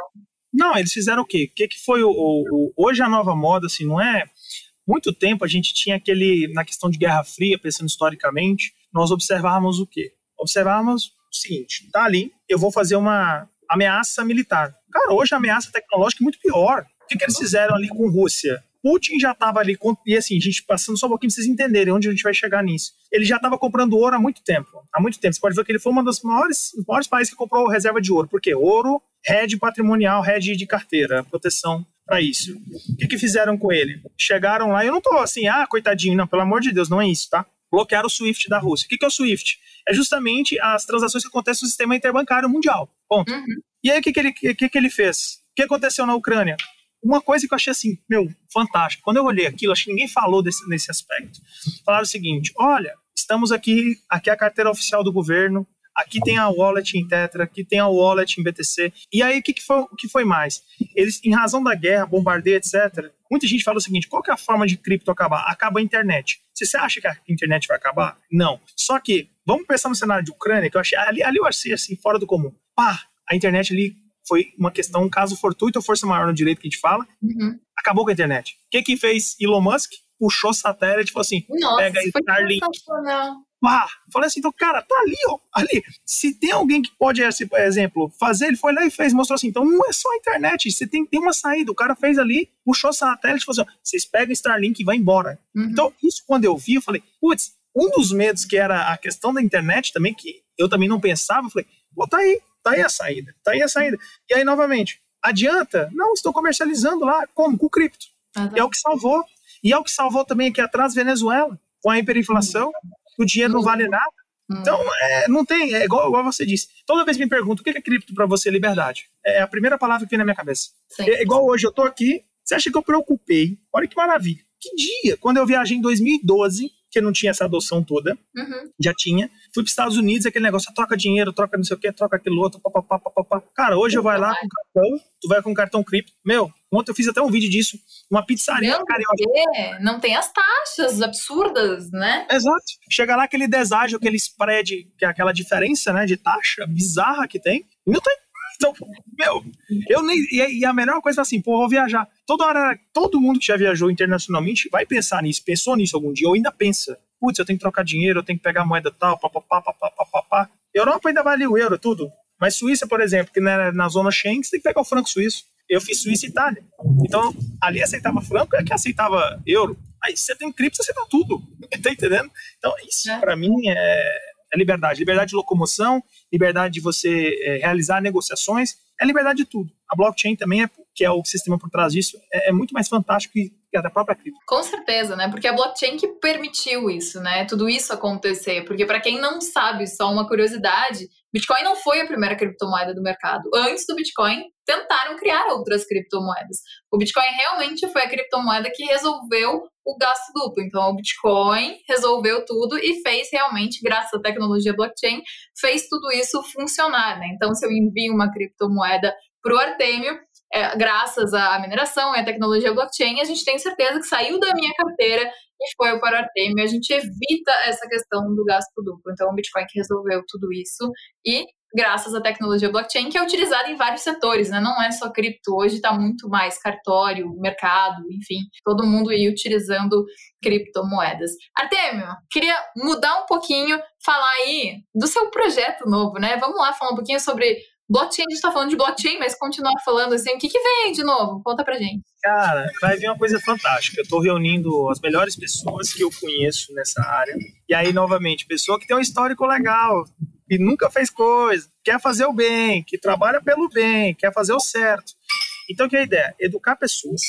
Não, eles fizeram o quê? O que, que foi o, o, o, Hoje a nova moda, assim, não é. Muito tempo a gente tinha aquele. Na questão de Guerra Fria, pensando historicamente, nós observávamos o quê? Observávamos o seguinte: tá ali, eu vou fazer uma ameaça militar. Cara, hoje a ameaça tecnológica é muito pior. O que, que eles fizeram ali com Rússia? Putin já estava ali, e assim, gente passando só um pouquinho pra vocês entenderem onde a gente vai chegar nisso. Ele já estava comprando ouro há muito tempo. Há muito tempo. Você pode ver que ele foi um dos maiores, maiores países que comprou reserva de ouro. Por quê? Ouro, rede patrimonial, rede de carteira, proteção para isso. O que, que fizeram com ele? Chegaram lá, eu não tô assim, ah, coitadinho, não, pelo amor de Deus, não é isso, tá? Bloquearam o SWIFT da Rússia. O que, que é o SWIFT? É justamente as transações que acontecem no sistema interbancário mundial. Ponto. Uhum. E aí, o que, que, ele, que, que ele fez? O que aconteceu na Ucrânia? uma coisa que eu achei assim, meu, fantástico. Quando eu olhei aquilo, acho que ninguém falou desse, nesse aspecto. Falaram o seguinte: olha, estamos aqui, aqui é a carteira oficial do governo, aqui tem a wallet em Tetra, aqui tem a wallet em BTC. E aí, o que, que, foi, o que foi mais? Eles, em razão da guerra, bombardeio, etc., muita gente fala o seguinte: qual que é a forma de cripto acabar? Acaba a internet. Você acha que a internet vai acabar? Não. Só que, vamos pensar no cenário de Ucrânia, que eu achei, ali, ali eu achei assim, fora do comum. Pá, a internet ali foi uma questão, um caso fortuito ou força maior no direito que a gente fala, uhum. acabou com a internet. O que que fez Elon Musk? Puxou satélite e falou assim, Nossa, pega Starlink. Ah, falei assim, então, cara, tá ali, ó, ali. Se tem alguém que pode, esse exemplo, fazer, ele foi lá e fez, mostrou assim, então não é só a internet, você tem que ter uma saída. O cara fez ali, puxou satélite e falou assim, vocês pegam Starlink e vai embora. Uhum. Então, isso quando eu vi, eu falei, putz, um dos medos que era a questão da internet também, que eu também não pensava, eu falei, pô, tá aí, Tá aí a saída, tá aí a saída. E aí, novamente, adianta? Não, estou comercializando lá, como? Com cripto. Uhum. é o que salvou. E é o que salvou também aqui atrás Venezuela, com a hiperinflação, uhum. O dinheiro não vale nada. Uhum. Então, é, não tem, é igual, igual você disse. Toda vez me perguntam o que é cripto para você, liberdade. É a primeira palavra que vem na minha cabeça. Sim. É igual hoje, eu tô aqui, você acha que eu preocupei? Olha que maravilha. Que dia? Quando eu viajei em 2012, que não tinha essa adoção toda, Uhum. já tinha. Fui para os Estados Unidos, aquele negócio, troca dinheiro, troca não sei o que, troca aquilo outro, papapá, papapá. Cara, hoje eu vai lá com cartão, tu vai com cartão cripto. Meu, ontem eu fiz até um vídeo disso, uma pizzaria, Não, cara, eu porque não tem as taxas absurdas, né? Exato. Chega lá aquele deságio, aquele spread, que é aquela diferença, né, de taxa bizarra que tem, e não tem. Então, meu, eu nem. E, e a melhor coisa é assim, pô, vou viajar. Toda hora, todo mundo que já viajou internacionalmente vai pensar nisso, pensou nisso algum dia, ou ainda pensa. Putz, eu tenho que trocar dinheiro, eu tenho que pegar moeda tal, papapá, papapá, papapá. Europa ainda vale o euro, tudo. Mas Suíça, por exemplo, que na, na zona Schengen, você tem que pegar o franco suíço. Eu fiz Suíça e Itália. Então, ali aceitava franco, é que aceitava euro. Aí você tem cripto, você aceita tudo. Tá entendendo? Então, isso É. pra mim é, é liberdade. Liberdade de locomoção, liberdade de você é, realizar negociações, é liberdade de tudo. A blockchain também, é, que é o sistema por trás disso, é, é muito mais fantástico que, que a da própria cripto. Com certeza, né? Porque a blockchain que permitiu isso, né? Tudo isso acontecer. Porque para quem não sabe, só uma curiosidade, Bitcoin não foi a primeira criptomoeda do mercado. Antes do Bitcoin, tentaram criar outras criptomoedas. O Bitcoin realmente foi a criptomoeda que resolveu o gasto duplo. Então, o Bitcoin resolveu tudo e fez realmente, graças à tecnologia blockchain, fez tudo isso funcionar, né? Então, se eu envio uma criptomoeda para o Artemio, é, graças à mineração e à tecnologia blockchain, a gente tem certeza que saiu da minha carteira e foi para o Artemio. A gente evita essa questão do gasto duplo. Então, o Bitcoin que resolveu tudo isso e graças à tecnologia blockchain, que é utilizada em vários setores, né? Não é só cripto. Hoje está muito mais cartório, mercado, enfim, todo mundo aí utilizando criptomoedas. Artemio, queria mudar um pouquinho, falar aí do seu projeto novo, né? Vamos lá falar um pouquinho sobre blockchain. A gente tá falando de blockchain, mas continuar falando assim, o que, que vem de novo? Conta pra gente. Cara, vai vir uma coisa fantástica. Eu tô reunindo as melhores pessoas que eu conheço nessa área. E aí, novamente, pessoa que tem um histórico legal, que nunca fez coisa, quer fazer o bem, que trabalha pelo bem, quer fazer o certo. Então, que é a ideia? Educar pessoas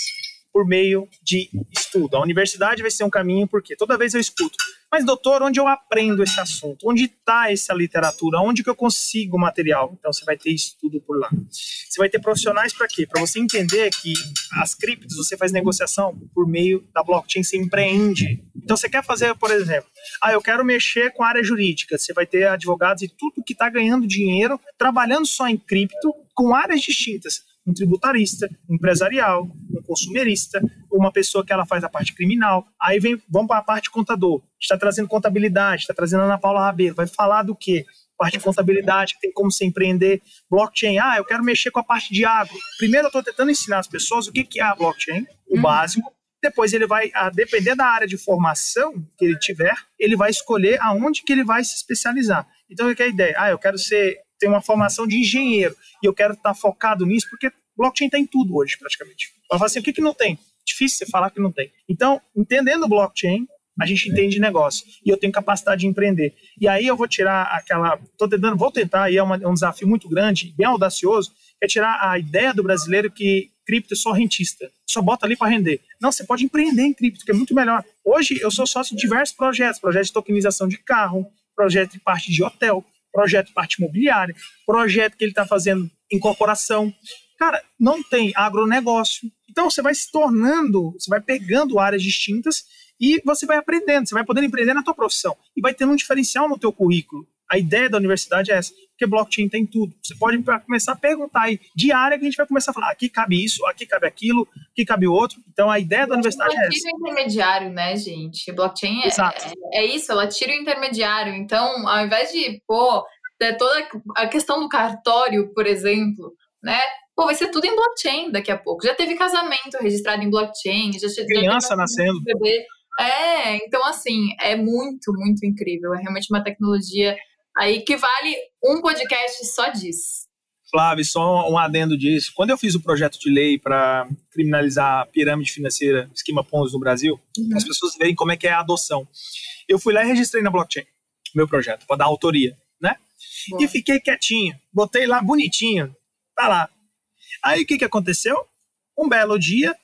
por meio de estudo. A universidade vai ser um caminho, porque toda vez eu escuto, mas doutor, onde eu aprendo esse assunto? Onde está essa literatura? Onde que eu consigo material? Então você vai ter estudo por lá. Você vai ter profissionais para quê? Para você entender que as criptos, você faz negociação por meio da blockchain, você empreende. Então você quer fazer, por exemplo, ah, eu quero mexer com a área jurídica. Você vai ter advogados e tudo que está ganhando dinheiro trabalhando só em cripto com áreas distintas um tributarista, um empresarial, um consumerista, uma pessoa que ela faz a parte criminal. Aí vem, vamos para a parte contador. Está trazendo contabilidade, está trazendo Ana Paula Rabeiro. Vai falar do quê? Parte de contabilidade, que tem como se empreender. Blockchain, ah, eu quero mexer com a parte de agro. Primeiro eu estou tentando ensinar as pessoas o que, que é a blockchain, o Uhum. básico. Depois ele vai, a depender da área de formação que ele tiver, ele vai escolher aonde que ele vai se especializar. Então, o que é a ideia? Ah, eu quero ser ter uma formação de engenheiro e eu quero estar focado nisso, porque blockchain está em tudo hoje, praticamente. Ela fala assim, o que, que não tem? Difícil você falar que não tem. Então, entendendo blockchain, a gente entende negócio. E eu tenho capacidade de empreender. E aí eu vou tirar aquela. Tô tentando, vou tentar, e é, uma, é um desafio muito grande, bem audacioso, é tirar a ideia do brasileiro que cripto é só rentista. Só bota ali para render. Não, você pode empreender em cripto, que é muito melhor. Hoje eu sou sócio de diversos projetos, projetos de tokenização de carro, projeto de parte de hotel, projeto de parte imobiliária, projeto que ele está fazendo incorporação. Cara, não tem agronegócio. Então você vai se tornando, você vai pegando áreas distintas e você vai aprendendo, você vai poder empreender na tua profissão e vai tendo um diferencial no teu currículo. A ideia da universidade é essa, porque blockchain tem tudo. Você pode começar a perguntar aí, de área que a gente vai começar a falar, aqui cabe isso, aqui cabe aquilo, aqui cabe outro. Então a ideia da universidade é ela essa. tira o intermediário, né, gente? Blockchain é, é, é isso, ela tira o intermediário. Então, ao invés de, pô, ter toda a questão do cartório, por exemplo, né? Pô, vai ser tudo em blockchain daqui a pouco. Já teve casamento registrado em blockchain, já, já Criança teve nascendo. bebê. É, então assim, é muito, muito incrível. É realmente uma tecnologia aí que vale um podcast só disso. Flávio, só um adendo disso. Quando eu fiz o projeto de lei para criminalizar a pirâmide financeira, esquema Ponzi no Brasil, Uhum. as pessoas verem como é que é a adoção. Eu fui lá e registrei na blockchain meu projeto, para dar autoria, né? Boa. E fiquei quietinho, botei lá bonitinho, tá lá. Aí o que, que aconteceu? Um belo dia,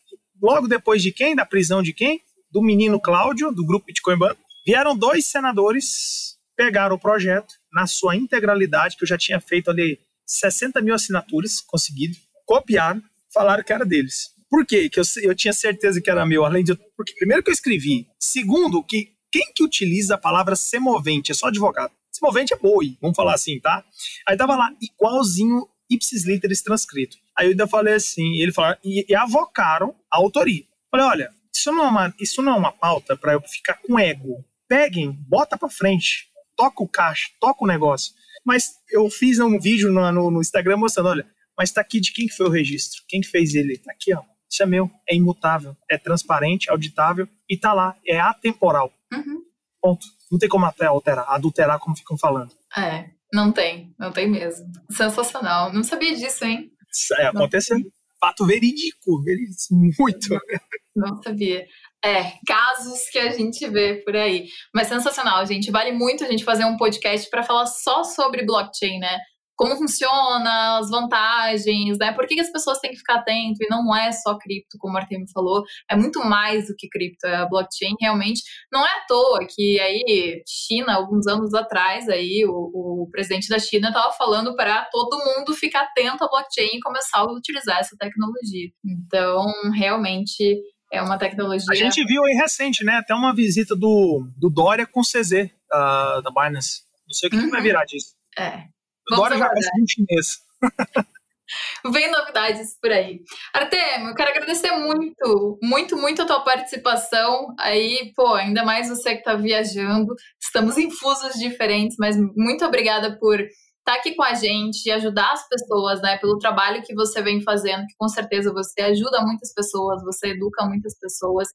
logo depois de quem? Da prisão de quem? Do menino Cláudio, do grupo Bitcoin Banco. Vieram dois senadores, pegaram o projeto na sua integralidade, que eu já tinha feito ali 60 mil assinaturas, conseguido, copiaram, falaram que era deles. Por quê? Que eu, eu tinha certeza que era meu, além de. Porque, primeiro, que eu escrevi. Segundo, que quem que utiliza a palavra semovente? É só advogado. Semovente é boi, vamos falar assim, tá? Aí tava lá, igualzinho ipsis literis transcrito. Aí eu ainda falei assim, ele falou, e, e avocaram a autoria. Falei, olha, isso não é uma, isso não é uma pauta para eu ficar com ego. Peguem, bota para frente, toca o caixa, toca o negócio. Mas eu fiz um vídeo no, no, no Instagram mostrando, olha, mas tá aqui de quem que foi o registro, quem que fez ele, tá aqui, ó. Isso é meu, é imutável, é transparente, auditável e tá lá, é atemporal. Uhum. Ponto. Não tem como até alterar, adulterar como ficam falando. É, não tem, não tem mesmo. Sensacional. Não sabia disso, hein? É, aconteceu. Fato verídico, verídico, muito. Não, não sabia. É, casos que a gente vê por aí. Mas sensacional, gente. Vale muito a gente fazer um podcast para falar só sobre blockchain, né? Como funciona, as vantagens, né? Por que, as pessoas têm que ficar atento e não é só cripto, como o Artemio falou, é muito mais do que cripto, é a blockchain realmente. Não é à toa que aí China, alguns anos atrás, aí o, o presidente da China estava falando para todo mundo ficar atento à blockchain e começar a utilizar essa tecnologia. Então, realmente é uma tecnologia. A gente viu aí recente, né? Até uma visita do, do Dória com o CZ uh, ah, da Binance. Não sei o que, uhum. que vai virar disso. É, Agora já parece um chinês. Vem novidades por aí. Artemio, eu quero agradecer muito, muito, muito a tua participação. Aí, pô, ainda mais você que está viajando. Estamos em fusos diferentes, mas muito obrigada por estar tá aqui com a gente e ajudar as pessoas, né? Pelo trabalho que você vem fazendo, que com certeza você ajuda muitas pessoas, você educa muitas pessoas.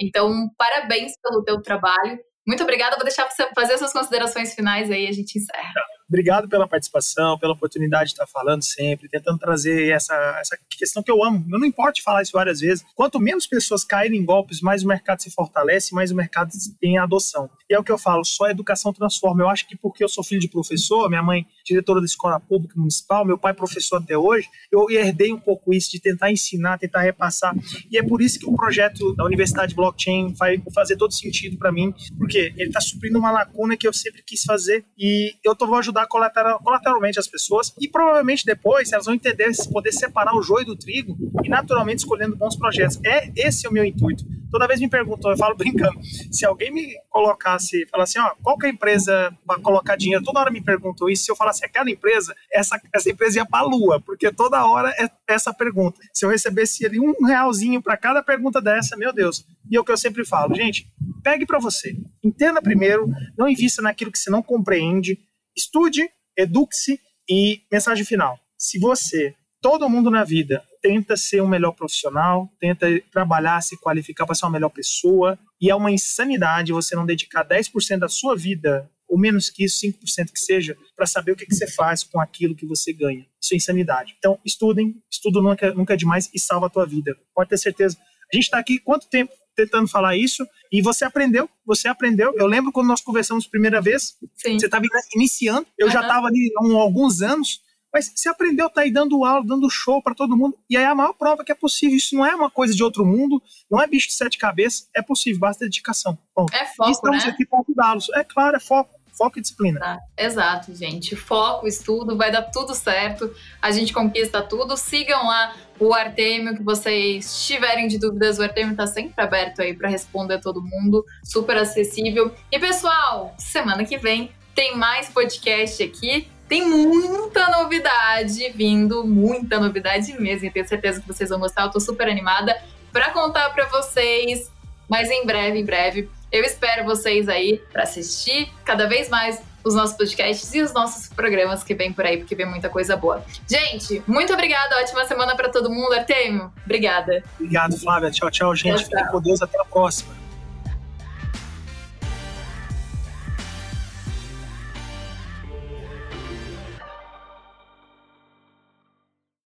Então, parabéns pelo teu trabalho. Muito obrigada. Vou deixar você fazer suas considerações finais aí e a gente encerra. Obrigado pela participação, pela oportunidade de estar falando sempre, tentando trazer essa, essa questão que eu amo. Eu não importa falar isso várias vezes. Quanto menos pessoas caírem em golpes, mais o mercado se fortalece, mais o mercado tem adoção. E é o que eu falo, só a educação transforma. Eu acho que porque eu sou filho de professor, minha mãe diretora da escola pública municipal, meu pai professor até hoje, eu herdei um pouco isso de tentar ensinar, tentar repassar. E é por isso que o projeto da Universidade Blockchain vai fazer todo sentido para mim, porque ele está suprindo uma lacuna que eu sempre quis fazer e eu tô, vou ajudar colateral, colateralmente as pessoas e provavelmente depois elas vão entender poder separar o joio do trigo e naturalmente escolhendo bons projetos. É esse é o meu intuito. Toda vez me perguntam, eu falo brincando, se alguém me colocasse, falasse assim, ó, qual que é a empresa para colocar dinheiro? Toda hora me perguntam isso. Se eu falasse aquela empresa, essa, essa empresa ia para lua, porque toda hora é essa pergunta. Se eu recebesse ali um realzinho para cada pergunta dessa, meu Deus. E é o que eu sempre falo, gente, pegue para você. Entenda primeiro, não invista naquilo que você não compreende. Estude, eduque-se e mensagem final. Se você, todo mundo na vida, tenta ser um melhor profissional, tenta trabalhar, se qualificar para ser uma melhor pessoa, e é uma insanidade você não dedicar 10% da sua vida, ou menos que isso, 5% que seja, para saber o que, que, você faz com aquilo que você ganha. Isso é insanidade. Então, estudem, estudo nunca, nunca é demais e salva a tua vida. Pode ter certeza. A gente está aqui quanto tempo tentando falar isso e você aprendeu, você aprendeu. Eu lembro quando nós conversamos primeira vez, Sim. você estava iniciando, eu uhum. já estava ali há alguns anos, mas você aprendeu, tá aí dando aula, dando show para todo mundo. E aí a maior prova que é possível. Isso não é uma coisa de outro mundo, não é bicho de sete cabeças, é possível, basta dedicação. Bom, é foco, estamos né? aqui para ajudá-los. É claro, é foco. Foco e disciplina. Exato, gente. Foco, estudo, vai dar tudo certo. A gente conquista tudo. Sigam lá o Artemio, que vocês tiverem de dúvidas, o Artemio está sempre aberto aí para responder a todo mundo, super acessível. E pessoal, semana que vem tem mais podcast aqui. Tem muita novidade vindo, muita novidade mesmo. E tenho certeza que vocês vão gostar. Eu tô super animada para contar para vocês. Mas em breve, em breve, eu espero vocês aí para assistir cada vez mais os nossos podcasts e os nossos programas que vem por aí, porque vem muita coisa boa. Gente, muito obrigada. Ótima semana para todo mundo. Artemio, obrigada. Obrigado, Flávia. Tchau, tchau, gente. Fiquem com Deus. Até a próxima.